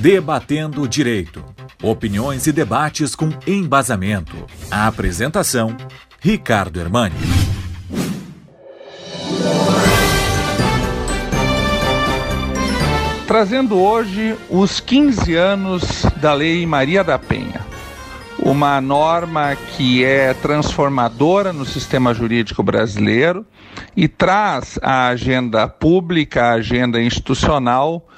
Debatendo Direito. Opiniões e debates com embasamento. A apresentação: Ricardo Hermani. Trazendo hoje os 15 anos da Lei Maria da Penha. Uma norma que é transformadora no sistema jurídico brasileiro e traz à agenda pública, à agenda institucional,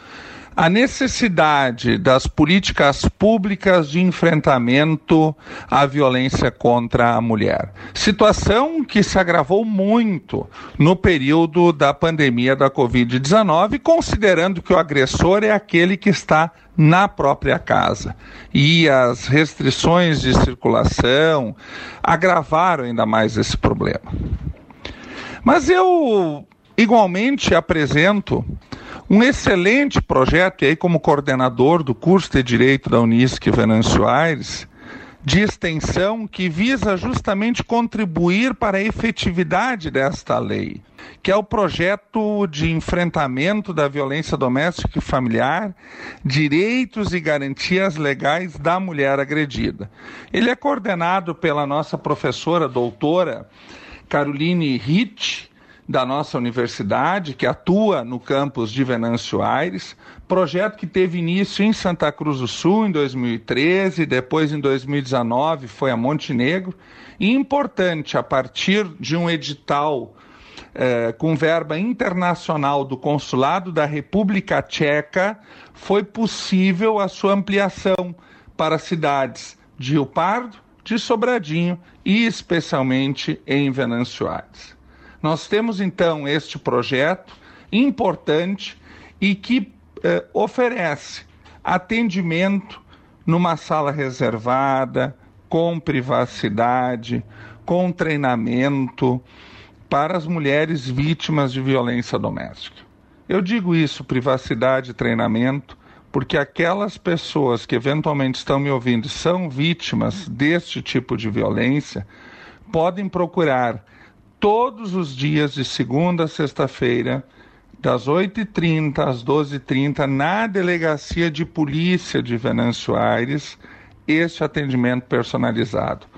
a necessidade das políticas públicas de enfrentamento à violência contra a mulher. Situação que se agravou muito no período da pandemia da Covid-19, considerando que o agressor é aquele que está na própria casa. E as restrições de circulação agravaram ainda mais esse problema. Mas eu igualmente apresento um excelente projeto, e aí como coordenador do curso de Direito da Unisc Venâncio Aires, de extensão que visa justamente contribuir para a efetividade desta lei, que é o projeto de enfrentamento da violência doméstica e familiar, direitos e garantias legais da mulher agredida. Ele é coordenado pela nossa professora doutora Caroline Ritt, da nossa universidade, que atua no campus de Venâncio Aires, projeto que teve início em Santa Cruz do Sul em 2013, depois em 2019 foi a Montenegro, e importante, a partir de um edital eh, com verba internacional do Consulado da República Tcheca, foi possível a sua ampliação para cidades de Rio Pardo, de Sobradinho e especialmente em Venâncio Aires. Nós temos então este projeto importante e que eh, oferece atendimento numa sala reservada, com privacidade, com treinamento para as mulheres vítimas de violência doméstica. Eu digo isso, privacidade e treinamento, porque aquelas pessoas que eventualmente estão me ouvindo são vítimas deste tipo de violência, podem procurar todos os dias, de segunda a sexta-feira, das 8h30 às 12h30, na Delegacia de Polícia de Venâncio Aires, este atendimento personalizado.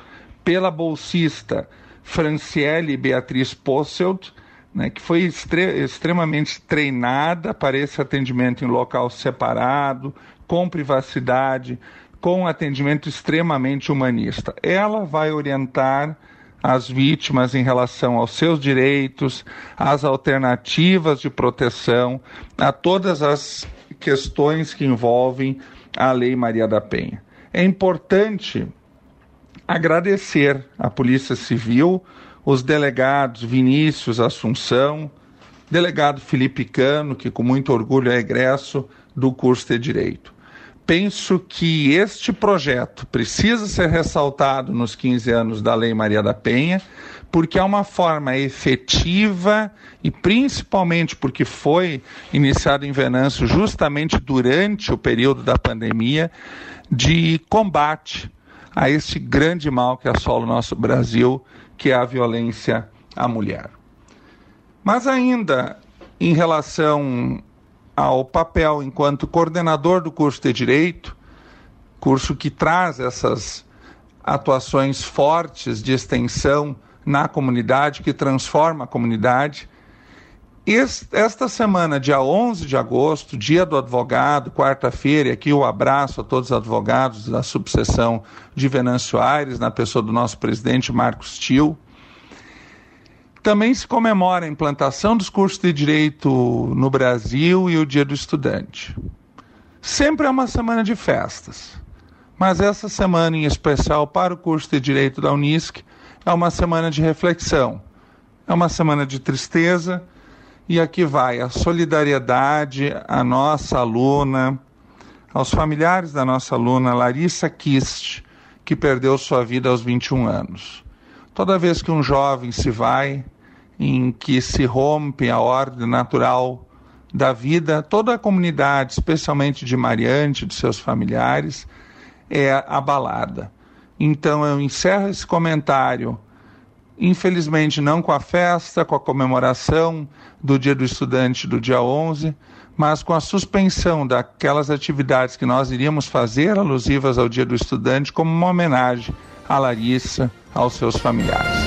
Pela bolsista Franciele Beatriz Posselt, né, que foi extre extremamente treinada para esse atendimento em local separado, com privacidade, com atendimento extremamente humanista. Ela vai orientar as vítimas em relação aos seus direitos, às alternativas de proteção, a todas as questões que envolvem a Lei Maria da Penha. É importante agradecer à Polícia Civil, os delegados Vinícius Assunção, delegado Felipe Cano, que com muito orgulho é egresso do curso de Direito penso que este projeto precisa ser ressaltado nos 15 anos da Lei Maria da Penha, porque é uma forma efetiva e principalmente porque foi iniciado em Venâncio justamente durante o período da pandemia de combate a este grande mal que assola o nosso Brasil, que é a violência à mulher. Mas ainda em relação ao papel enquanto coordenador do curso de Direito, curso que traz essas atuações fortes de extensão na comunidade, que transforma a comunidade. Esta semana, dia 11 de agosto, dia do advogado, quarta-feira, aqui o abraço a todos os advogados da subseção de Venâncio Aires, na pessoa do nosso presidente Marcos Tio. Também se comemora a implantação dos cursos de direito no Brasil e o Dia do Estudante. Sempre é uma semana de festas, mas essa semana em especial para o curso de direito da Unisc é uma semana de reflexão, é uma semana de tristeza e aqui vai a solidariedade à nossa aluna, aos familiares da nossa aluna Larissa Kist, que perdeu sua vida aos 21 anos. Toda vez que um jovem se vai, em que se rompe a ordem natural da vida, toda a comunidade, especialmente de Mariante, de seus familiares, é abalada. Então eu encerro esse comentário, infelizmente não com a festa, com a comemoração do Dia do Estudante do dia 11, mas com a suspensão daquelas atividades que nós iríamos fazer alusivas ao Dia do Estudante como uma homenagem à Larissa, aos seus familiares.